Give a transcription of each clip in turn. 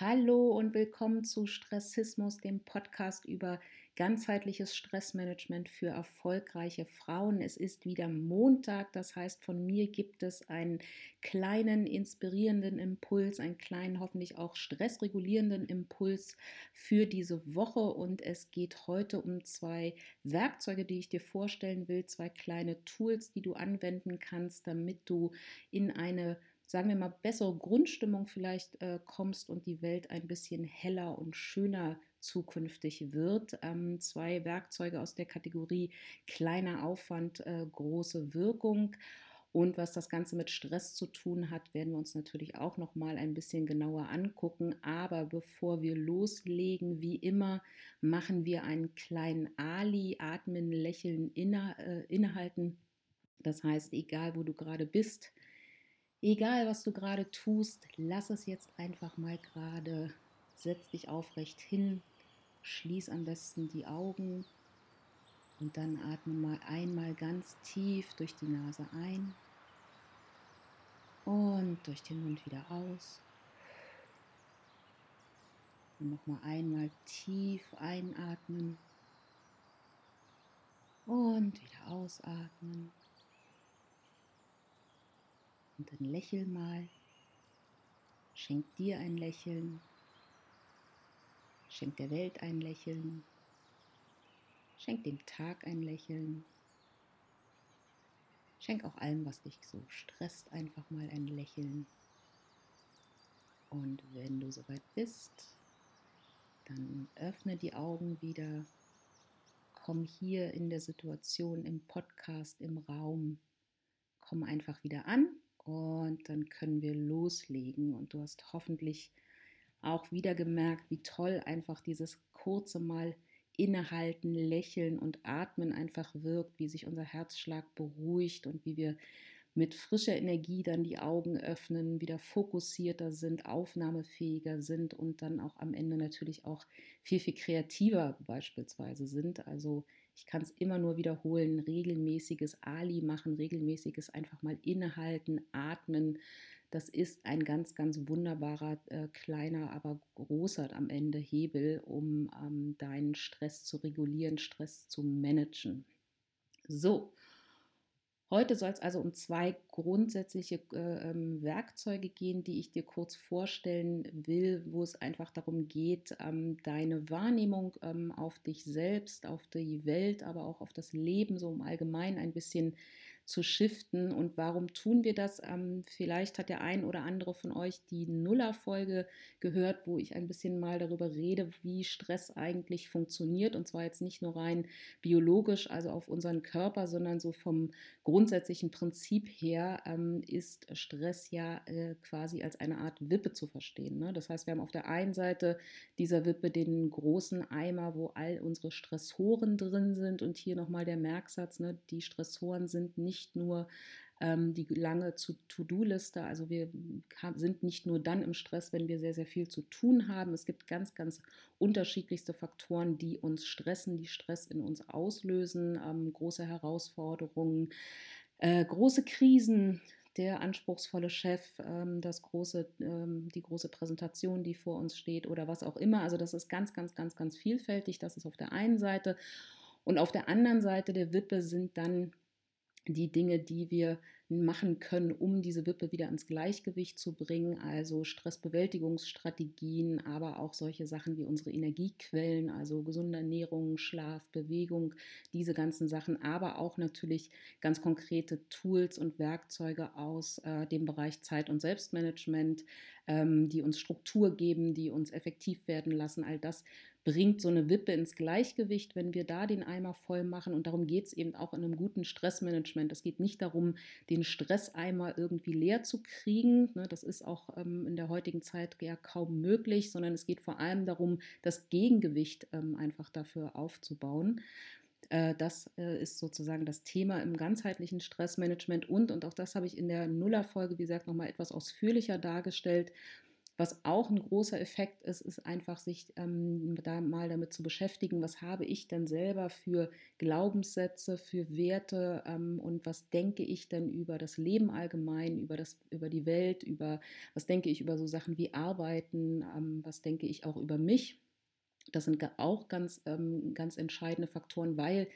Hallo und willkommen zu Stressismus, dem Podcast über ganzheitliches Stressmanagement für erfolgreiche Frauen. Es ist wieder Montag, das heißt, von mir gibt es einen kleinen inspirierenden Impuls, einen kleinen, hoffentlich auch stressregulierenden Impuls für diese Woche. Und es geht heute um zwei Werkzeuge, die ich dir vorstellen will, zwei kleine Tools, die du anwenden kannst, damit du in eine sagen wir mal, bessere Grundstimmung vielleicht äh, kommst und die Welt ein bisschen heller und schöner zukünftig wird. Ähm, zwei Werkzeuge aus der Kategorie kleiner Aufwand, äh, große Wirkung. Und was das Ganze mit Stress zu tun hat, werden wir uns natürlich auch noch mal ein bisschen genauer angucken. Aber bevor wir loslegen, wie immer, machen wir einen kleinen Ali, atmen, lächeln, inne, äh, innehalten. Das heißt, egal wo du gerade bist, Egal, was du gerade tust, lass es jetzt einfach mal gerade. Setz dich aufrecht hin, schließ am besten die Augen und dann atme mal einmal ganz tief durch die Nase ein und durch den Mund wieder aus. Und nochmal einmal tief einatmen und wieder ausatmen. Und dann lächel mal. Schenk dir ein Lächeln. Schenk der Welt ein Lächeln. Schenk dem Tag ein Lächeln. Schenk auch allem, was dich so stresst, einfach mal ein Lächeln. Und wenn du soweit bist, dann öffne die Augen wieder. Komm hier in der Situation, im Podcast, im Raum. Komm einfach wieder an und dann können wir loslegen. Und du hast hoffentlich auch wieder gemerkt, wie toll einfach dieses kurze Mal innehalten, lächeln und atmen einfach wirkt, wie sich unser Herzschlag beruhigt und wie wir mit frischer Energie dann die Augen öffnen, wieder fokussierter sind, aufnahmefähiger sind und dann auch am Ende natürlich auch viel, viel kreativer beispielsweise sind. Also ich kann es immer nur wiederholen, regelmäßiges Ali machen, regelmäßiges einfach mal innehalten, atmen. Das ist ein ganz, ganz wunderbarer, äh, kleiner, aber großer am Ende Hebel, um ähm, deinen Stress zu regulieren, Stress zu managen. So, Heute soll es also um zwei grundsätzliche äh, ähm, Werkzeuge gehen, die ich dir kurz vorstellen will, wo es einfach darum geht, ähm, deine Wahrnehmung ähm, auf dich selbst, auf die Welt, aber auch auf das Leben so im Allgemeinen ein bisschen zu shiften. Und warum tun wir das? Ähm, vielleicht hat der ein oder andere von euch die Nuller-Folge gehört, wo ich ein bisschen mal darüber rede, wie Stress eigentlich funktioniert. Und zwar jetzt nicht nur rein biologisch, also auf unseren Körper, sondern so vom grundsätzlichen Prinzip her ähm, ist Stress ja äh, quasi als eine Art Wippe zu verstehen. Ne? Das heißt, wir haben auf der einen Seite dieser Wippe den großen Eimer, wo all unsere Stressoren drin sind. Und hier nochmal der Merksatz, ne? die Stressoren sind nicht nicht nur ähm, die lange To-Do-Liste. Also wir sind nicht nur dann im Stress, wenn wir sehr, sehr viel zu tun haben. Es gibt ganz, ganz unterschiedlichste Faktoren, die uns stressen, die Stress in uns auslösen. Ähm, große Herausforderungen, äh, große Krisen, der anspruchsvolle Chef, ähm, das große, ähm, die große Präsentation, die vor uns steht oder was auch immer. Also das ist ganz, ganz, ganz, ganz vielfältig. Das ist auf der einen Seite. Und auf der anderen Seite der Wippe sind dann die Dinge, die wir machen können, um diese Wippe wieder ins Gleichgewicht zu bringen, also Stressbewältigungsstrategien, aber auch solche Sachen wie unsere Energiequellen, also gesunde Ernährung, Schlaf, Bewegung, diese ganzen Sachen, aber auch natürlich ganz konkrete Tools und Werkzeuge aus äh, dem Bereich Zeit- und Selbstmanagement, ähm, die uns Struktur geben, die uns effektiv werden lassen. All das bringt so eine Wippe ins Gleichgewicht, wenn wir da den Eimer voll machen. Und darum geht es eben auch in einem guten Stressmanagement. Es geht nicht darum, den Stresseimer irgendwie leer zu kriegen. Ne, das ist auch ähm, in der heutigen Zeit ja kaum möglich, sondern es geht vor allem darum, das Gegengewicht ähm, einfach dafür aufzubauen. Äh, das äh, ist sozusagen das Thema im ganzheitlichen Stressmanagement und, und auch das habe ich in der Nullerfolge, wie gesagt, nochmal etwas ausführlicher dargestellt Was auch ein großer Effekt ist, ist einfach sich ähm, da mal damit zu beschäftigen, was habe ich denn selber für Glaubenssätze, für Werte ähm, und was denke ich denn über das Leben allgemein, über, das, über die Welt, über was denke ich über so Sachen wie Arbeiten, ähm, was denke ich auch über mich. Das sind auch ganz, ähm, ganz entscheidende Faktoren, weil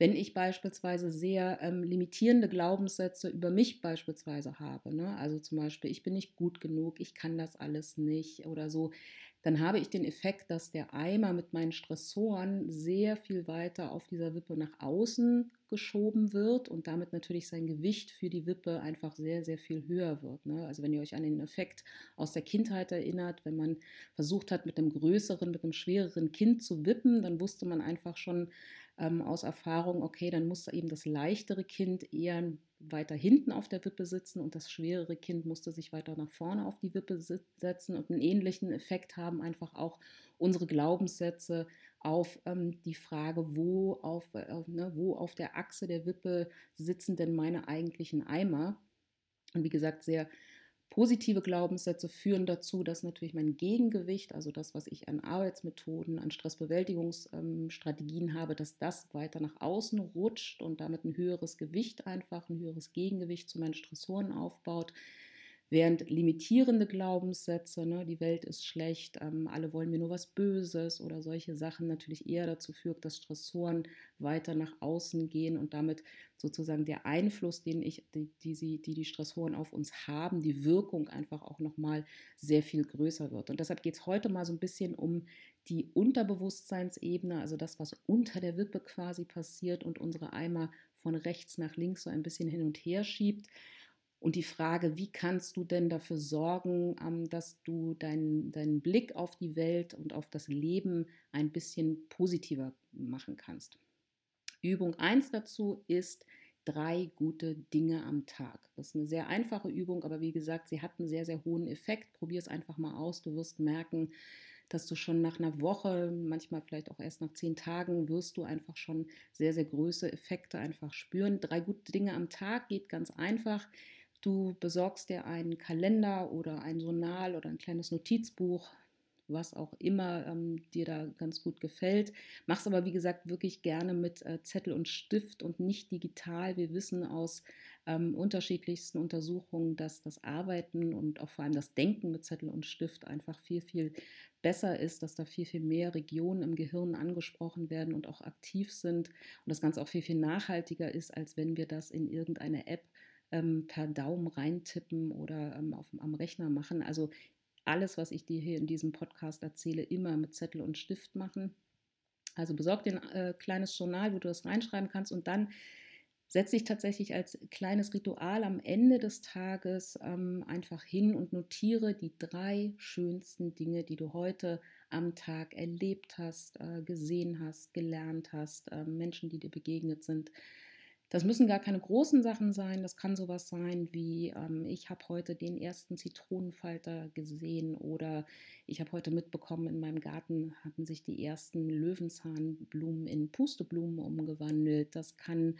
wenn ich beispielsweise sehr ähm, limitierende Glaubenssätze über mich beispielsweise habe, ne? also zum Beispiel, ich bin nicht gut genug, ich kann das alles nicht oder so, dann habe ich den Effekt, dass der Eimer mit meinen Stressoren sehr viel weiter auf dieser Wippe nach außen geschoben wird und damit natürlich sein Gewicht für die Wippe einfach sehr, sehr viel höher wird. Ne? Also wenn ihr euch an den Effekt aus der Kindheit erinnert, wenn man versucht hat, mit einem größeren, mit einem schwereren Kind zu wippen, dann wusste man einfach schon, ähm, aus Erfahrung, okay, dann musste eben das leichtere Kind eher weiter hinten auf der Wippe sitzen und das schwerere Kind musste sich weiter nach vorne auf die Wippe setzen und einen ähnlichen Effekt haben einfach auch unsere Glaubenssätze auf ähm, die Frage, wo auf, äh, ne, wo auf der Achse der Wippe sitzen denn meine eigentlichen Eimer? Und wie gesagt, sehr Positive Glaubenssätze führen dazu, dass natürlich mein Gegengewicht, also das, was ich an Arbeitsmethoden, an Stressbewältigungsstrategien habe, dass das weiter nach außen rutscht und damit ein höheres Gewicht einfach, ein höheres Gegengewicht zu meinen Stressoren aufbaut. Während limitierende Glaubenssätze, ne, die Welt ist schlecht, ähm, alle wollen mir nur was Böses oder solche Sachen natürlich eher dazu führt, dass Stressoren weiter nach außen gehen und damit sozusagen der Einfluss, den ich, die, die, sie, die, die Stressoren auf uns haben, die Wirkung einfach auch nochmal sehr viel größer wird. Und deshalb geht es heute mal so ein bisschen um die Unterbewusstseinsebene, also das, was unter der Wippe quasi passiert und unsere Eimer von rechts nach links so ein bisschen hin und her schiebt. Und die Frage, wie kannst du denn dafür sorgen, ähm, dass du deinen, deinen Blick auf die Welt und auf das Leben ein bisschen positiver machen kannst. Übung 1 dazu ist drei gute Dinge am Tag. Das ist eine sehr einfache Übung, aber wie gesagt, sie hat einen sehr, sehr hohen Effekt. Probier es einfach mal aus. Du wirst merken, dass du schon nach einer Woche, manchmal vielleicht auch erst nach zehn Tagen, wirst du einfach schon sehr, sehr große Effekte einfach spüren. Drei gute Dinge am Tag geht ganz einfach. Du besorgst dir einen Kalender oder ein Journal oder ein kleines Notizbuch, was auch immer ähm, dir da ganz gut gefällt. Mach's aber, wie gesagt, wirklich gerne mit äh, Zettel und Stift und nicht digital. Wir wissen aus ähm, unterschiedlichsten Untersuchungen, dass das Arbeiten und auch vor allem das Denken mit Zettel und Stift einfach viel, viel besser ist, dass da viel, viel mehr Regionen im Gehirn angesprochen werden und auch aktiv sind und das Ganze auch viel, viel nachhaltiger ist, als wenn wir das in irgendeine App ähm, per Daumen reintippen oder ähm, auf, am Rechner machen. Also alles, was ich dir hier in diesem Podcast erzähle, immer mit Zettel und Stift machen. Also besorg dir ein äh, kleines Journal, wo du das reinschreiben kannst und dann setz dich tatsächlich als kleines Ritual am Ende des Tages ähm, einfach hin und notiere die drei schönsten Dinge, die du heute am Tag erlebt hast, äh, gesehen hast, gelernt hast, äh, Menschen, die dir begegnet sind. Das müssen gar keine großen Sachen sein. Das kann sowas sein wie, ähm, ich habe heute den ersten Zitronenfalter gesehen oder ich habe heute mitbekommen, in meinem Garten hatten sich die ersten Löwenzahnblumen in Pusteblumen umgewandelt. Das kann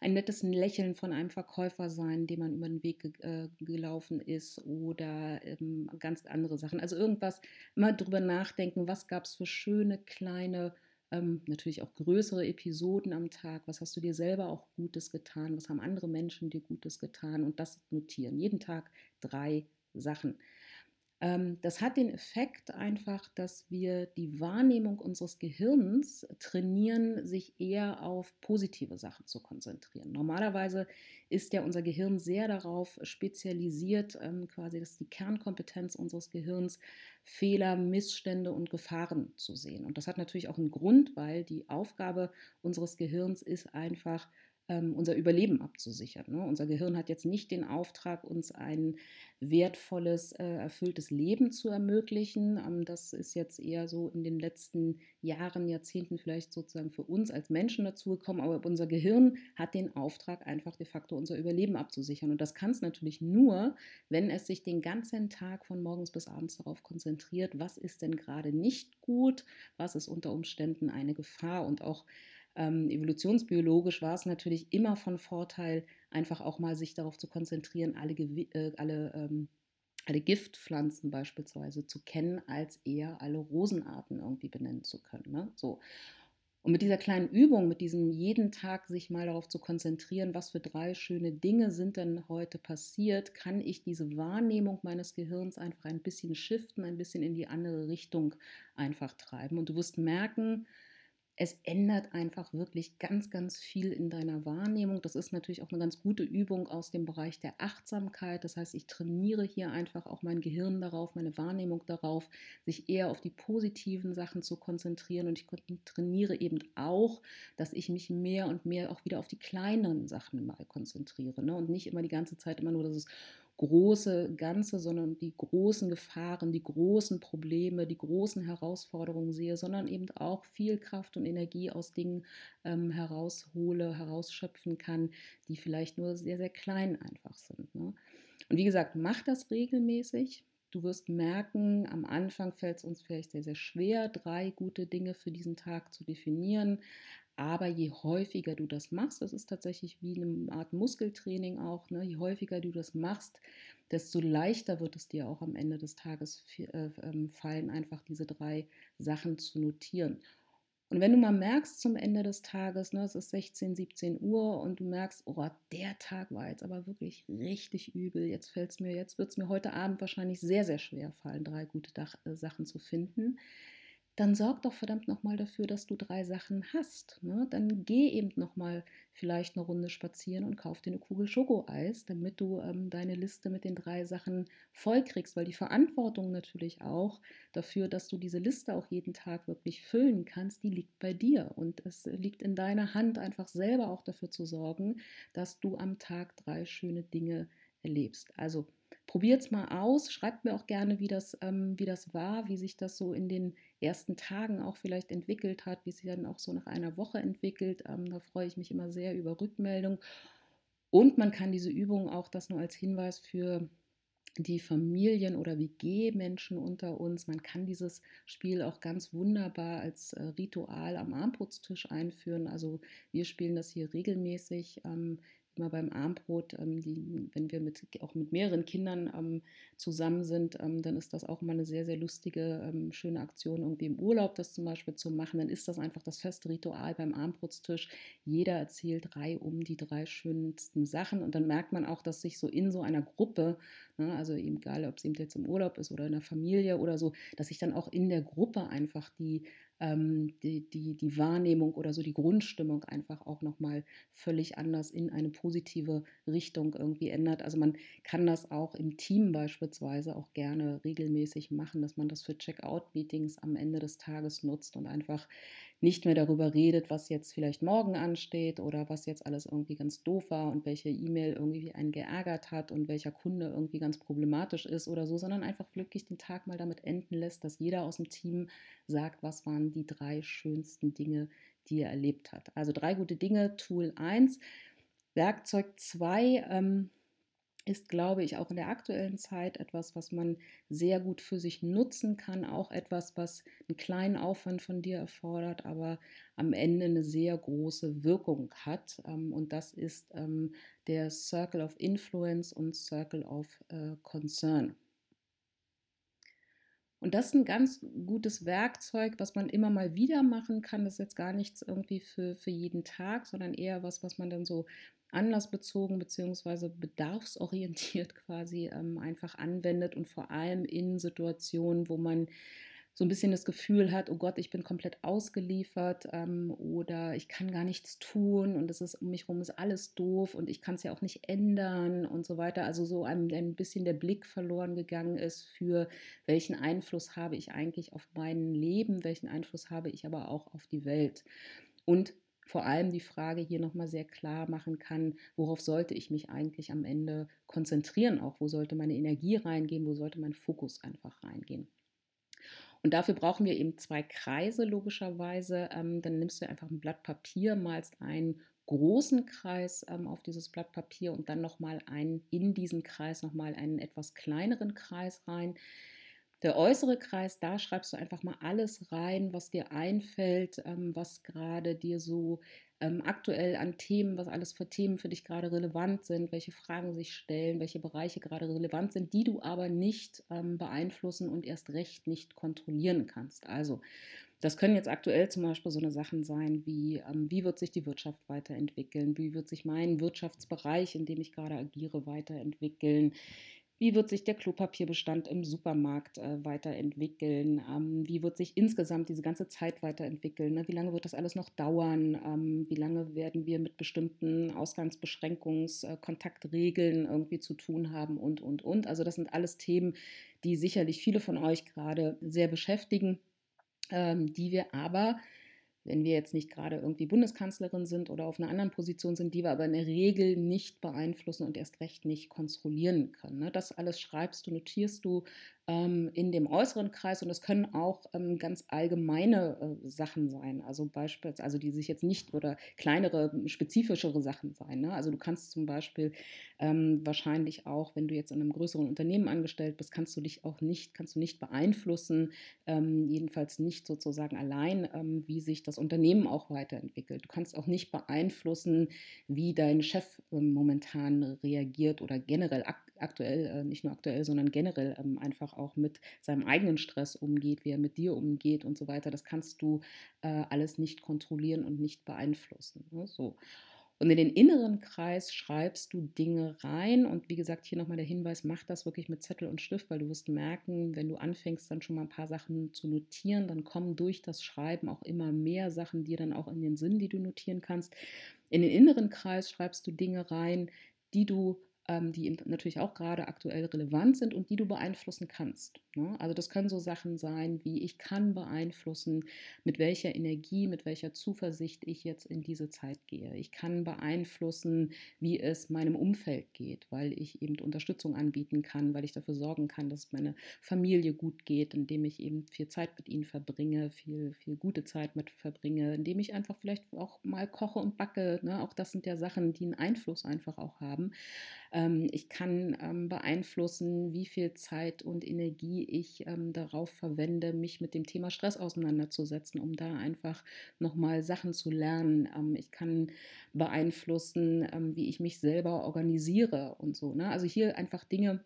ein nettes Lächeln von einem Verkäufer sein, dem man über den Weg ge äh, gelaufen ist oder ähm, ganz andere Sachen. Also irgendwas, immer drüber nachdenken, was gab es für schöne kleine ähm, natürlich auch größere Episoden am Tag. Was hast du dir selber auch Gutes getan? Was haben andere Menschen dir Gutes getan? Und das notieren. Jeden Tag drei Sachen. Ähm, das hat den Effekt einfach, dass wir die Wahrnehmung unseres Gehirns trainieren, sich eher auf positive Sachen zu konzentrieren. Normalerweise ist ja unser Gehirn sehr darauf spezialisiert, ähm, quasi das die Kernkompetenz unseres Gehirns, Fehler, Missstände und Gefahren zu sehen. Und das hat natürlich auch einen Grund, weil die Aufgabe unseres Gehirns ist einfach, ähm, unser Überleben abzusichern. Ne? Unser Gehirn hat jetzt nicht den Auftrag, uns ein wertvolles, äh, erfülltes Leben zu ermöglichen. Ähm, das ist jetzt eher so in den letzten Jahren, Jahrzehnten vielleicht sozusagen für uns als Menschen dazugekommen. Aber unser Gehirn hat den Auftrag, einfach de facto unser Überleben abzusichern. Und das kann es natürlich nur, wenn es sich den ganzen Tag von morgens bis abends darauf konzentriert, was ist denn gerade nicht gut, was ist unter Umständen eine Gefahr und auch ähm, evolutionsbiologisch war es natürlich immer von Vorteil, einfach auch mal sich darauf zu konzentrieren, alle, Gewi äh, alle ähm, alle Giftpflanzen beispielsweise zu kennen, als eher alle Rosenarten irgendwie benennen zu können. Ne? So. Und mit dieser kleinen Übung, mit diesem jeden Tag sich mal darauf zu konzentrieren, was für drei schöne Dinge sind denn heute passiert, kann ich diese Wahrnehmung meines Gehirns einfach ein bisschen shiften, ein bisschen in die andere Richtung einfach treiben. Und du wirst merken, es ändert einfach wirklich ganz, ganz viel in deiner Wahrnehmung. Das ist natürlich auch eine ganz gute Übung aus dem Bereich der Achtsamkeit. Das heißt, ich trainiere hier einfach auch mein Gehirn darauf, meine Wahrnehmung darauf, sich eher auf die positiven Sachen zu konzentrieren. Und ich trainiere eben auch, dass ich mich mehr und mehr auch wieder auf die kleineren Sachen mal konzentriere. Ne? Und nicht immer die ganze Zeit immer nur, dass es große Ganze, sondern die großen Gefahren, die großen Probleme, die großen Herausforderungen sehe, sondern eben auch viel Kraft und Energie aus Dingen ähm, heraushole, herausschöpfen kann, die vielleicht nur sehr, sehr klein einfach sind. Ne? Und wie gesagt, mach das regelmäßig. Du wirst merken, am Anfang fällt es uns vielleicht sehr, sehr schwer, drei gute Dinge für diesen Tag zu definieren. Aber je häufiger du das machst, das ist tatsächlich wie eine Art Muskeltraining auch, ne? je häufiger du das machst, desto leichter wird es dir auch am Ende des Tages äh, ähm, fallen, einfach diese drei Sachen zu notieren. Und wenn du mal merkst zum Ende des Tages, ne, es ist 16, 17 Uhr und du merkst, oh, der Tag war jetzt aber wirklich richtig übel, jetzt fällt mir, jetzt wird es mir heute Abend wahrscheinlich sehr, sehr schwer fallen, drei gute Dach, äh, Sachen zu finden, dann sorg doch verdammt nochmal dafür, dass du drei Sachen hast. Ne? Dann geh eben nochmal vielleicht eine Runde spazieren und kauf dir eine Kugel Schokoeis, damit du ähm, deine Liste mit den drei Sachen vollkriegst, weil die Verantwortung natürlich auch dafür, dass du diese Liste auch jeden Tag wirklich füllen kannst, die liegt bei dir. Und es liegt in deiner Hand, einfach selber auch dafür zu sorgen, dass du am Tag drei schöne Dinge erlebst. Also Probiert es mal aus, schreibt mir auch gerne, wie das, ähm, wie das war, wie sich das so in den ersten Tagen auch vielleicht entwickelt hat, wie es sich dann auch so nach einer Woche entwickelt. Ähm, da freue ich mich immer sehr über Rückmeldung. Und man kann diese Übung auch, das nur als Hinweis für die Familien- oder WG-Menschen unter uns. Man kann dieses Spiel auch ganz wunderbar als äh, Ritual am Armputztisch einführen. Also wir spielen das hier regelmäßig. Ähm, immer beim Armbrot, ähm, die, wenn wir mit, auch mit mehreren Kindern ähm, zusammen sind, ähm, dann ist das auch immer eine sehr, sehr lustige, ähm, schöne Aktion, irgendwie im Urlaub das zum Beispiel zu machen. Dann ist das einfach das feste Ritual beim Armbrotstisch. Jeder erzählt drei um die drei schönsten Sachen und dann merkt man auch, dass sich so in so einer Gruppe, ne, also egal, ob es eben jetzt im Urlaub ist oder in der Familie oder so, dass sich dann auch in der Gruppe einfach die die, die, die Wahrnehmung oder so die Grundstimmung einfach auch nochmal völlig anders in eine positive Richtung irgendwie ändert. Also man kann das auch im Team beispielsweise auch gerne regelmäßig machen, dass man das für Check-out-Meetings am Ende des Tages nutzt und einfach nicht mehr darüber redet, was jetzt vielleicht morgen ansteht oder was jetzt alles irgendwie ganz doof war und welche E-Mail irgendwie einen geärgert hat und welcher Kunde irgendwie ganz problematisch ist oder so, sondern einfach wirklich den Tag mal damit enden lässt, dass jeder aus dem Team sagt, was waren die drei schönsten Dinge, die er erlebt hat. Also drei gute Dinge, Tool 1. Werkzeug 2, ähm, ist, glaube ich, auch in der aktuellen Zeit etwas, was man sehr gut für sich nutzen kann. Auch etwas, was einen kleinen Aufwand von dir erfordert, aber am Ende eine sehr große Wirkung hat. Ähm, und das ist ähm, der Circle of Influence und Circle of äh, Concern. Und das ist ein ganz gutes Werkzeug, was man immer mal wieder machen kann. Das ist jetzt gar nichts irgendwie für, für jeden Tag, sondern eher was, was man dann so anlassbezogen bzw. bedarfsorientiert quasi ähm, einfach anwendet und vor allem in Situationen, wo man so ein bisschen das Gefühl hat, oh Gott, ich bin komplett ausgeliefert ähm, oder ich kann gar nichts tun und es ist um mich herum ist alles doof und ich kann es ja auch nicht ändern und so weiter. Also so ein, ein bisschen der Blick verloren gegangen ist für welchen Einfluss habe ich eigentlich auf mein Leben, welchen Einfluss habe ich aber auch auf die Welt. Und vor allem die Frage hier nochmal sehr klar machen kann, worauf sollte ich mich eigentlich am Ende konzentrieren, auch wo sollte meine Energie reingehen, wo sollte mein Fokus einfach reingehen. Und dafür brauchen wir eben zwei Kreise logischerweise. Ähm, dann nimmst du einfach ein Blatt Papier, malst einen großen Kreis ähm, auf dieses Blatt Papier und dann nochmal einen in diesen Kreis nochmal einen etwas kleineren Kreis rein. Der äußere Kreis, da schreibst du einfach mal alles rein, was dir einfällt, ähm, was gerade dir so ähm, aktuell an Themen, was alles für Themen für dich gerade relevant sind, welche Fragen sich stellen, welche Bereiche gerade relevant sind, die du aber nicht ähm, beeinflussen und erst recht nicht kontrollieren kannst. Also das können jetzt aktuell zum Beispiel so eine Sachen sein wie, ähm, wie wird sich die Wirtschaft weiterentwickeln, wie wird sich mein Wirtschaftsbereich, in dem ich gerade agiere, weiterentwickeln, wie wird sich der Klopapierbestand im Supermarkt äh, weiterentwickeln? Ähm, wie wird sich insgesamt diese ganze Zeit weiterentwickeln? Ne? Wie lange wird das alles noch dauern? Ähm, wie lange werden wir mit bestimmten Ausgangsbeschränkungskontaktregeln äh, irgendwie zu tun haben? Und, und, und. Also das sind alles Themen, die sicherlich viele von euch gerade sehr beschäftigen, ähm, die wir aber wenn wir jetzt nicht gerade irgendwie Bundeskanzlerin sind oder auf einer anderen Position sind, die wir aber in der Regel nicht beeinflussen und erst recht nicht kontrollieren können. Ne? Das alles schreibst du, notierst du in dem äußeren Kreis und das können auch ähm, ganz allgemeine äh, Sachen sein, also beispielsweise, also die sich jetzt nicht oder kleinere, spezifischere Sachen sein. Ne? Also du kannst zum Beispiel ähm, wahrscheinlich auch, wenn du jetzt in einem größeren Unternehmen angestellt bist, kannst du dich auch nicht, kannst du nicht beeinflussen, ähm, jedenfalls nicht sozusagen allein, ähm, wie sich das Unternehmen auch weiterentwickelt. Du kannst auch nicht beeinflussen, wie dein Chef ähm, momentan reagiert oder generell ak aktuell, äh, nicht nur aktuell, sondern generell ähm, einfach auch mit seinem eigenen Stress umgeht, wie er mit dir umgeht und so weiter. Das kannst du äh, alles nicht kontrollieren und nicht beeinflussen. Ne? So. Und in den inneren Kreis schreibst du Dinge rein. Und wie gesagt, hier nochmal der Hinweis, mach das wirklich mit Zettel und Stift, weil du wirst merken, wenn du anfängst, dann schon mal ein paar Sachen zu notieren, dann kommen durch das Schreiben auch immer mehr Sachen dir dann auch in den Sinn, die du notieren kannst. In den inneren Kreis schreibst du Dinge rein, die du die natürlich auch gerade aktuell relevant sind und die du beeinflussen kannst. Ne? Also das können so Sachen sein, wie ich kann beeinflussen, mit welcher Energie, mit welcher Zuversicht ich jetzt in diese Zeit gehe. Ich kann beeinflussen, wie es meinem Umfeld geht, weil ich eben Unterstützung anbieten kann, weil ich dafür sorgen kann, dass meine Familie gut geht, indem ich eben viel Zeit mit ihnen verbringe, viel, viel gute Zeit mit verbringe, indem ich einfach vielleicht auch mal koche und backe. Ne? Auch das sind ja Sachen, die einen Einfluss einfach auch haben. Ähm, ich kann ähm, beeinflussen, wie viel Zeit und Energie ich ähm, darauf verwende, mich mit dem Thema Stress auseinanderzusetzen, um da einfach nochmal Sachen zu lernen. ich kann beeinflussen, wie ich mich selber organisiere und so. Ne? Also hier einfach Dinge,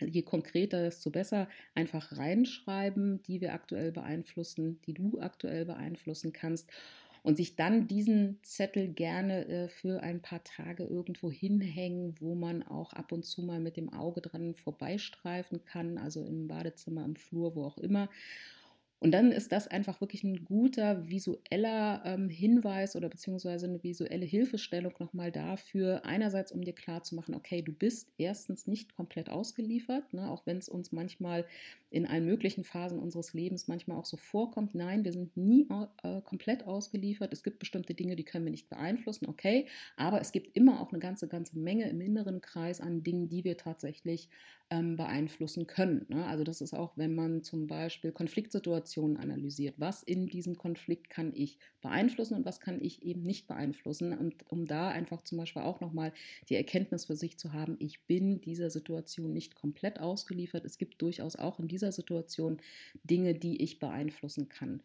je konkreter, desto besser, einfach reinschreiben, die wir aktuell beeinflussen, die du aktuell beeinflussen kannst und sich dann diesen Zettel gerne äh, für ein paar Tage irgendwo hinhängen, wo man auch ab und zu mal mit dem Auge dran vorbeistreifen kann, also im Badezimmer, im Flur, wo auch immer. Und dann ist das einfach wirklich ein guter visueller ähm, Hinweis oder beziehungsweise eine visuelle Hilfestellung nochmal dafür, einerseits um dir klarzumachen, okay, du bist erstens nicht komplett ausgeliefert, ne, auch wenn es uns manchmal in allen möglichen Phasen unseres Lebens manchmal auch so vorkommt. Nein, wir sind nie äh, komplett ausgeliefert. Es gibt bestimmte Dinge, die können wir nicht beeinflussen, okay, aber es gibt immer auch eine ganze, ganze Menge im inneren Kreis an Dingen, die wir tatsächlich ähm, beeinflussen können. Ne? Also das ist auch, wenn man zum Beispiel Konfliktsituationen analysiert. Was in diesem Konflikt kann ich beeinflussen und was kann ich eben nicht beeinflussen? Und um da einfach zum Beispiel auch nochmal die Erkenntnis für sich zu haben, ich bin dieser Situation nicht komplett ausgeliefert. Es gibt durchaus auch in dieser Situation Dinge, die ich beeinflussen kann.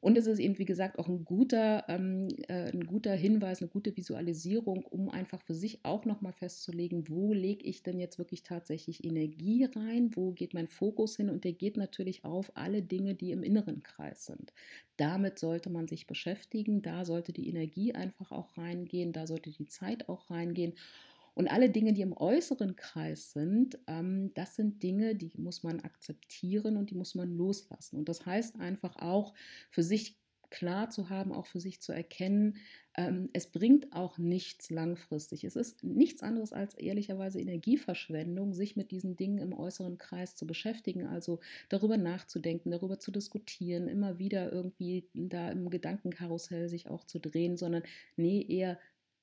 Und es ist eben, wie gesagt, auch ein guter, ähm, äh, ein guter Hinweis, eine gute Visualisierung, um einfach für sich auch nochmal festzulegen, wo lege ich denn jetzt wirklich tatsächlich Energie rein, wo geht mein Fokus hin und der geht natürlich auf alle Dinge, die im inneren Kreis sind. Damit sollte man sich beschäftigen, da sollte die Energie einfach auch reingehen, da sollte die Zeit auch reingehen. Und alle Dinge, die im äußeren Kreis sind, ähm, das sind Dinge, die muss man akzeptieren und die muss man loslassen. Und das heißt einfach auch für sich klar zu haben, auch für sich zu erkennen, ähm, es bringt auch nichts langfristig. Es ist nichts anderes als ehrlicherweise Energieverschwendung, sich mit diesen Dingen im äußeren Kreis zu beschäftigen, also darüber nachzudenken, darüber zu diskutieren, immer wieder irgendwie da im Gedankenkarussell sich auch zu drehen, sondern nee, eher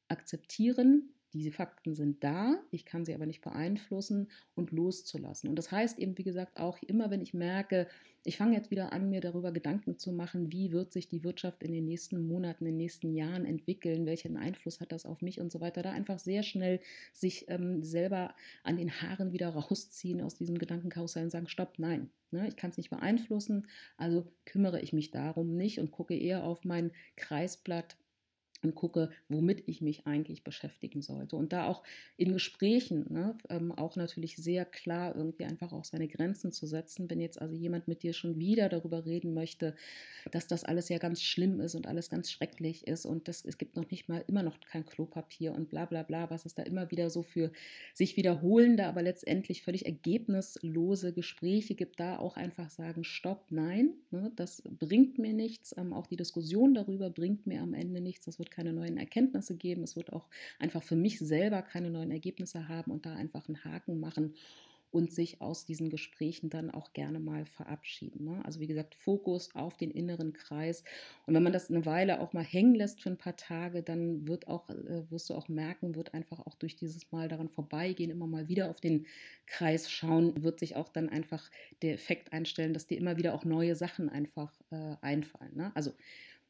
akzeptieren, diese Fakten sind da, ich kann sie aber nicht beeinflussen und loszulassen. Und das heißt eben, wie gesagt, auch immer, wenn ich merke, ich fange jetzt wieder an, mir darüber Gedanken zu machen, wie wird sich die Wirtschaft in den nächsten Monaten, in den nächsten Jahren entwickeln, welchen Einfluss hat das auf mich und so weiter, da einfach sehr schnell sich ähm, selber an den Haaren wieder rausziehen aus diesem Gedankenkarussell und sagen, stopp, nein, ne, ich kann es nicht beeinflussen, also kümmere ich mich darum nicht und gucke eher auf mein Kreisblatt und gucke, womit ich mich eigentlich beschäftigen sollte. Und da auch in Gesprächen ne, ähm, auch natürlich sehr klar irgendwie einfach auch seine Grenzen zu setzen. Wenn jetzt also jemand mit dir schon wieder darüber reden möchte, dass das alles ja ganz schlimm ist und alles ganz schrecklich ist und das, es gibt noch nicht mal immer noch kein Klopapier und bla bla bla, was es da immer wieder so für sich wiederholende, aber letztendlich völlig ergebnislose Gespräche gibt, da auch einfach sagen, stopp, nein, ne, das bringt mir nichts. Ähm, auch die Diskussion darüber bringt mir am Ende nichts. Das wird wird keine neuen Erkenntnisse geben. Es wird auch einfach für mich selber keine neuen Ergebnisse haben und da einfach einen Haken machen und sich aus diesen Gesprächen dann auch gerne mal verabschieden. Ne? Also wie gesagt, Fokus auf den inneren Kreis. Und wenn man das eine Weile auch mal hängen lässt für ein paar Tage, dann wird auch, äh, wirst du auch merken, wird einfach auch durch dieses Mal daran vorbeigehen, immer mal wieder auf den Kreis schauen, wird sich auch dann einfach der Effekt einstellen, dass dir immer wieder auch neue Sachen einfach äh, einfallen. Ne? Also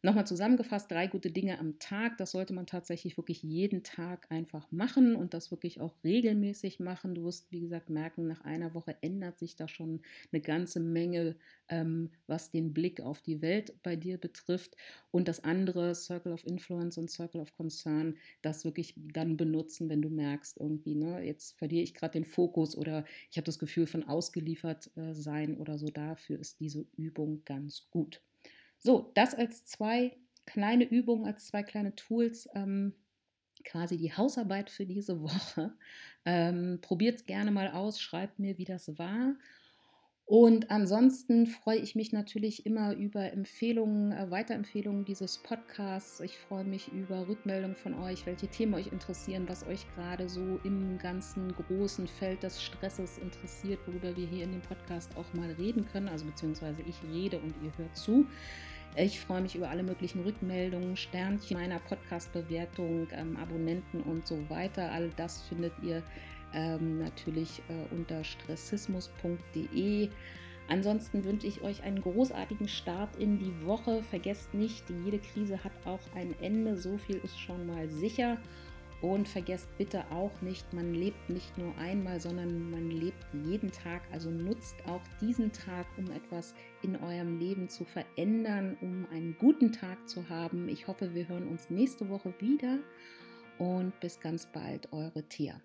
Nochmal zusammengefasst, drei gute Dinge am Tag. Das sollte man tatsächlich wirklich jeden Tag einfach machen und das wirklich auch regelmäßig machen. Du wirst, wie gesagt, merken, nach einer Woche ändert sich da schon eine ganze Menge, ähm, was den Blick auf die Welt bei dir betrifft. Und das andere, Circle of Influence und Circle of Concern, das wirklich dann benutzen, wenn du merkst, irgendwie, ne, jetzt verliere ich gerade den Fokus oder ich habe das Gefühl von ausgeliefert äh, sein oder so. Dafür ist diese Übung ganz gut. So, das als zwei kleine Übungen, als zwei kleine Tools, ähm, quasi die Hausarbeit für diese Woche. Ähm, Probiert es gerne mal aus, schreibt mir, wie das war. Und ansonsten freue ich mich natürlich immer über Empfehlungen, äh, Weiterempfehlungen dieses Podcasts. Ich freue mich über Rückmeldungen von euch, welche Themen euch interessieren, was euch gerade so im ganzen großen Feld des Stresses interessiert, worüber wir hier in dem Podcast auch mal reden können. Also beziehungsweise ich rede und ihr hört zu. Ich freue mich über alle möglichen Rückmeldungen, Sternchen meiner Podcast-Bewertung, ähm, Abonnenten und so weiter. All das findet ihr ähm, natürlich äh, unter stressismus.de. Ansonsten wünsche ich euch einen großartigen Start in die Woche. Vergesst nicht, jede Krise hat auch ein Ende. So viel ist schon mal sicher. Und vergesst bitte auch nicht, man lebt nicht nur einmal, sondern man lebt jeden Tag. Also nutzt auch diesen Tag, um etwas in eurem Leben zu verändern, um einen guten Tag zu haben. Ich hoffe, wir hören uns nächste Woche wieder. Und bis ganz bald, eure Tia.